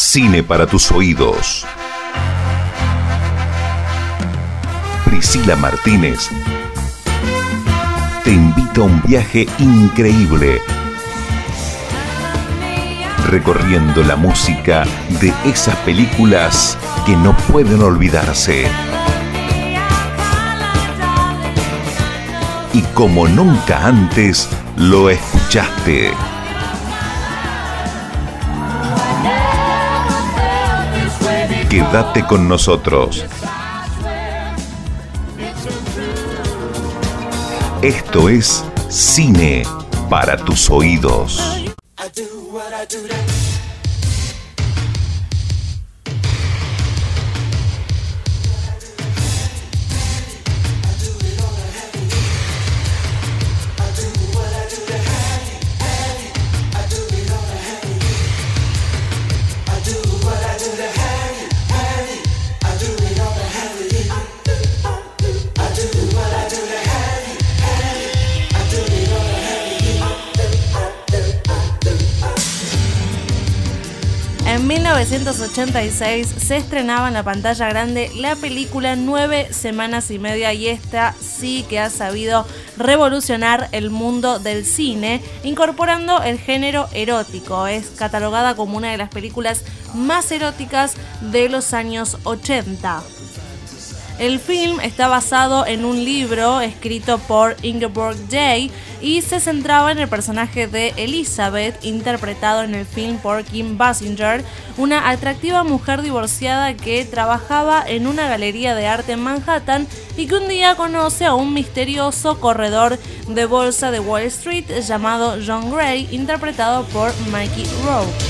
Cine para tus oídos. Priscila Martínez te invita a un viaje increíble recorriendo la música de esas películas que no pueden olvidarse. Y como nunca antes lo escuchaste. Quédate con nosotros. Esto es Cine para tus oídos. En 1986 se estrenaba en la pantalla grande la película Nueve Semanas y Media y esta sí que ha sabido revolucionar el mundo del cine, incorporando el género erótico. Es catalogada como una de las películas más eróticas de los años 80. El film está basado en un libro escrito por Ingeborg Day y se centraba en el personaje de Elizabeth, interpretado en el film por Kim Basinger, una atractiva mujer divorciada que trabajaba en una galería de arte en Manhattan y que un día conoce a un misterioso corredor de bolsa de Wall Street llamado John Gray, interpretado por Mikey Rowe.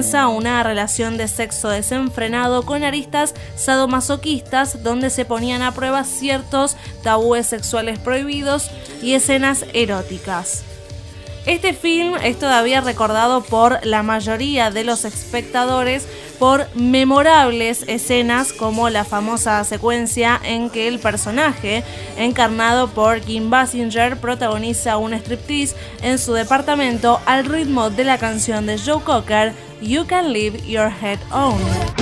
Una relación de sexo desenfrenado con aristas sadomasoquistas donde se ponían a prueba ciertos tabúes sexuales prohibidos y escenas eróticas. Este film es todavía recordado por la mayoría de los espectadores por memorables escenas como la famosa secuencia en que el personaje, encarnado por Kim Basinger, protagoniza un striptease en su departamento al ritmo de la canción de Joe Cocker, You Can Leave Your Head On.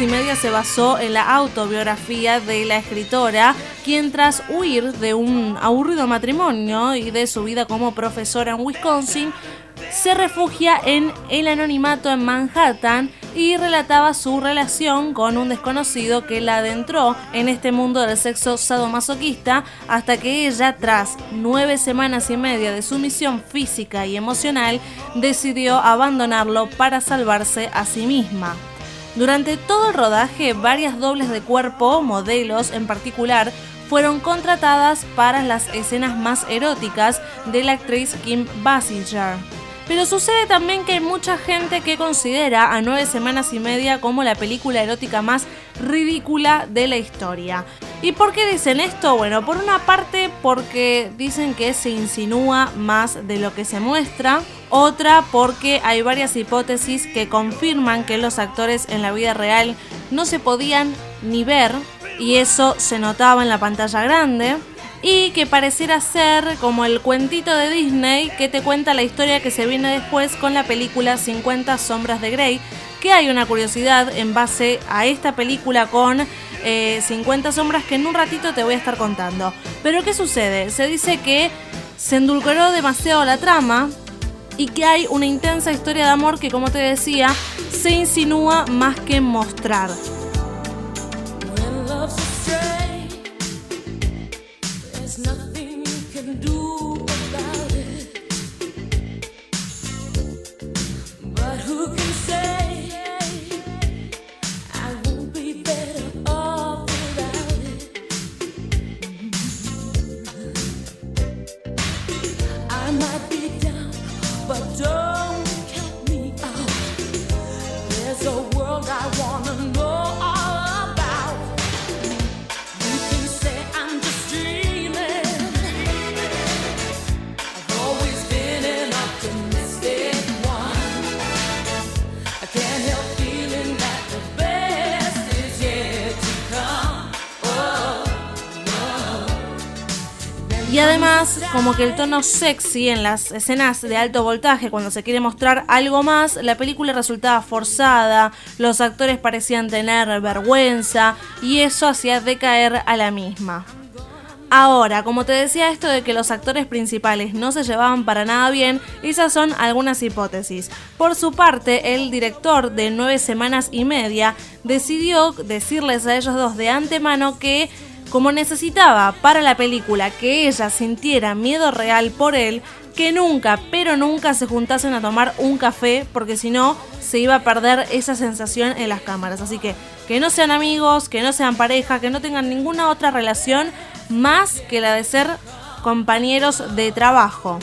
Y media se basó en la autobiografía de la escritora, quien tras huir de un aburrido matrimonio y de su vida como profesora en Wisconsin, se refugia en el anonimato en Manhattan y relataba su relación con un desconocido que la adentró en este mundo del sexo sadomasoquista hasta que ella, tras nueve semanas y media de sumisión física y emocional, decidió abandonarlo para salvarse a sí misma. Durante todo el rodaje, varias dobles de cuerpo, modelos en particular, fueron contratadas para las escenas más eróticas de la actriz Kim Basinger. Pero sucede también que hay mucha gente que considera a nueve semanas y media como la película erótica más ridícula de la historia. ¿Y por qué dicen esto? Bueno, por una parte porque dicen que se insinúa más de lo que se muestra, otra porque hay varias hipótesis que confirman que los actores en la vida real no se podían ni ver y eso se notaba en la pantalla grande y que pareciera ser como el cuentito de Disney que te cuenta la historia que se viene después con la película 50 sombras de Grey, que hay una curiosidad en base a esta película con 50 eh, sombras que en un ratito te voy a estar contando. Pero ¿qué sucede? Se dice que se endulcoró demasiado la trama y que hay una intensa historia de amor que como te decía se insinúa más que mostrar. Y además, como que el tono sexy en las escenas de alto voltaje, cuando se quiere mostrar algo más, la película resultaba forzada, los actores parecían tener vergüenza y eso hacía decaer a la misma. Ahora, como te decía esto de que los actores principales no se llevaban para nada bien, esas son algunas hipótesis. Por su parte, el director de nueve semanas y media decidió decirles a ellos dos de antemano que como necesitaba para la película que ella sintiera miedo real por él, que nunca, pero nunca se juntasen a tomar un café, porque si no, se iba a perder esa sensación en las cámaras. Así que que no sean amigos, que no sean pareja, que no tengan ninguna otra relación más que la de ser compañeros de trabajo.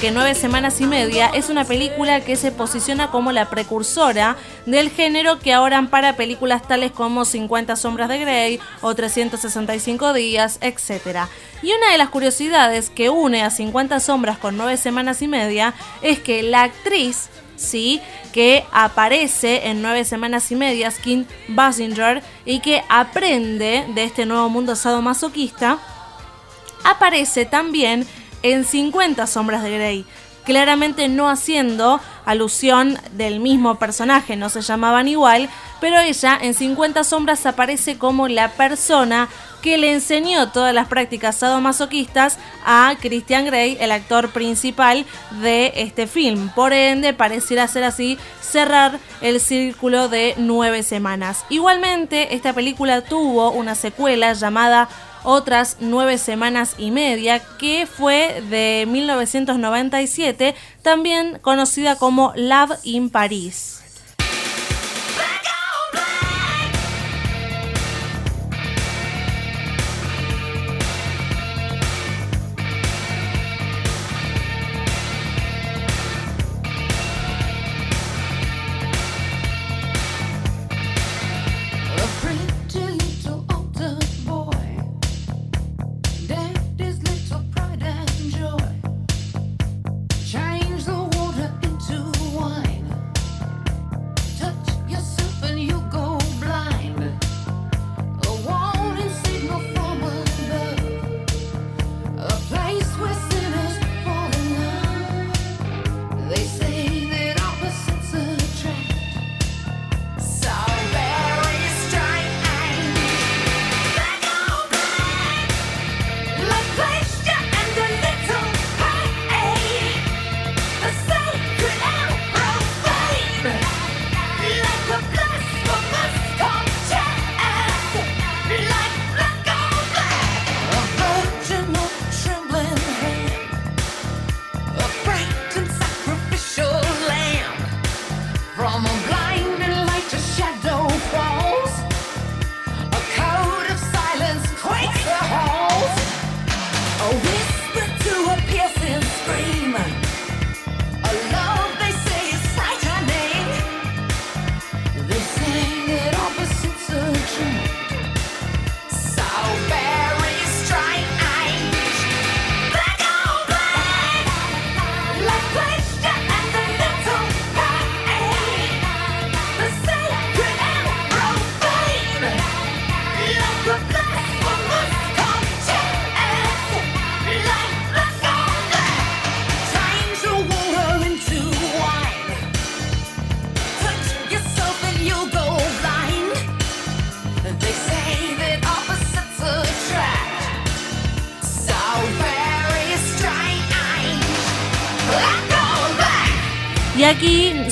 Que Nueve Semanas y Media es una película que se posiciona como la precursora del género que ahora ampara películas tales como 50 Sombras de Grey o 365 Días, etc. Y una de las curiosidades que une a 50 Sombras con Nueve Semanas y Media es que la actriz ¿sí? que aparece en nueve semanas y media, Kim Basinger, y que aprende de este nuevo mundo sadomasoquista, aparece también en 50 sombras de Grey, claramente no haciendo alusión del mismo personaje, no se llamaban igual, pero ella en 50 sombras aparece como la persona que le enseñó todas las prácticas sadomasoquistas a Christian Grey, el actor principal de este film. Por ende, pareciera ser así cerrar el círculo de nueve semanas. Igualmente, esta película tuvo una secuela llamada otras nueve semanas y media, que fue de 1997, también conocida como Love in Paris.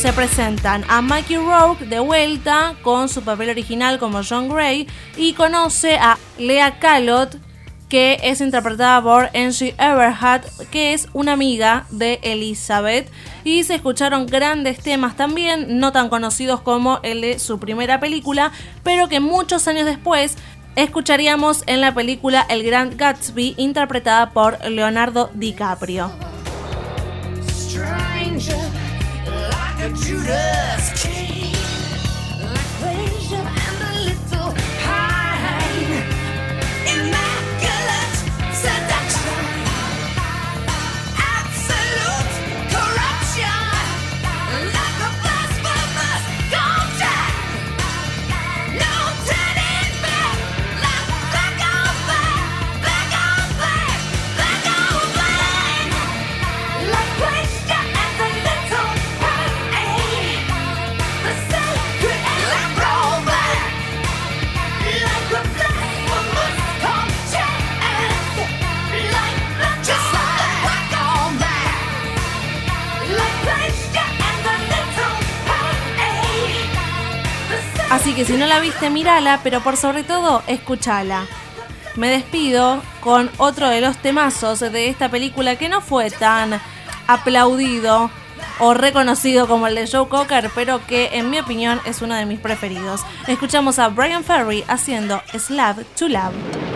Se presentan a Mikey Rourke de vuelta con su papel original como John Gray y conoce a Lea Calot que es interpretada por Angie Everhart, que es una amiga de Elizabeth. Y se escucharon grandes temas también, no tan conocidos como el de su primera película, pero que muchos años después escucharíamos en la película El Gran Gatsby, interpretada por Leonardo DiCaprio. Judas la viste, mírala, pero por sobre todo, escúchala. Me despido con otro de los temazos de esta película que no fue tan aplaudido o reconocido como el de Joe Cocker, pero que en mi opinión es uno de mis preferidos. Escuchamos a Brian Ferry haciendo Slab to Love.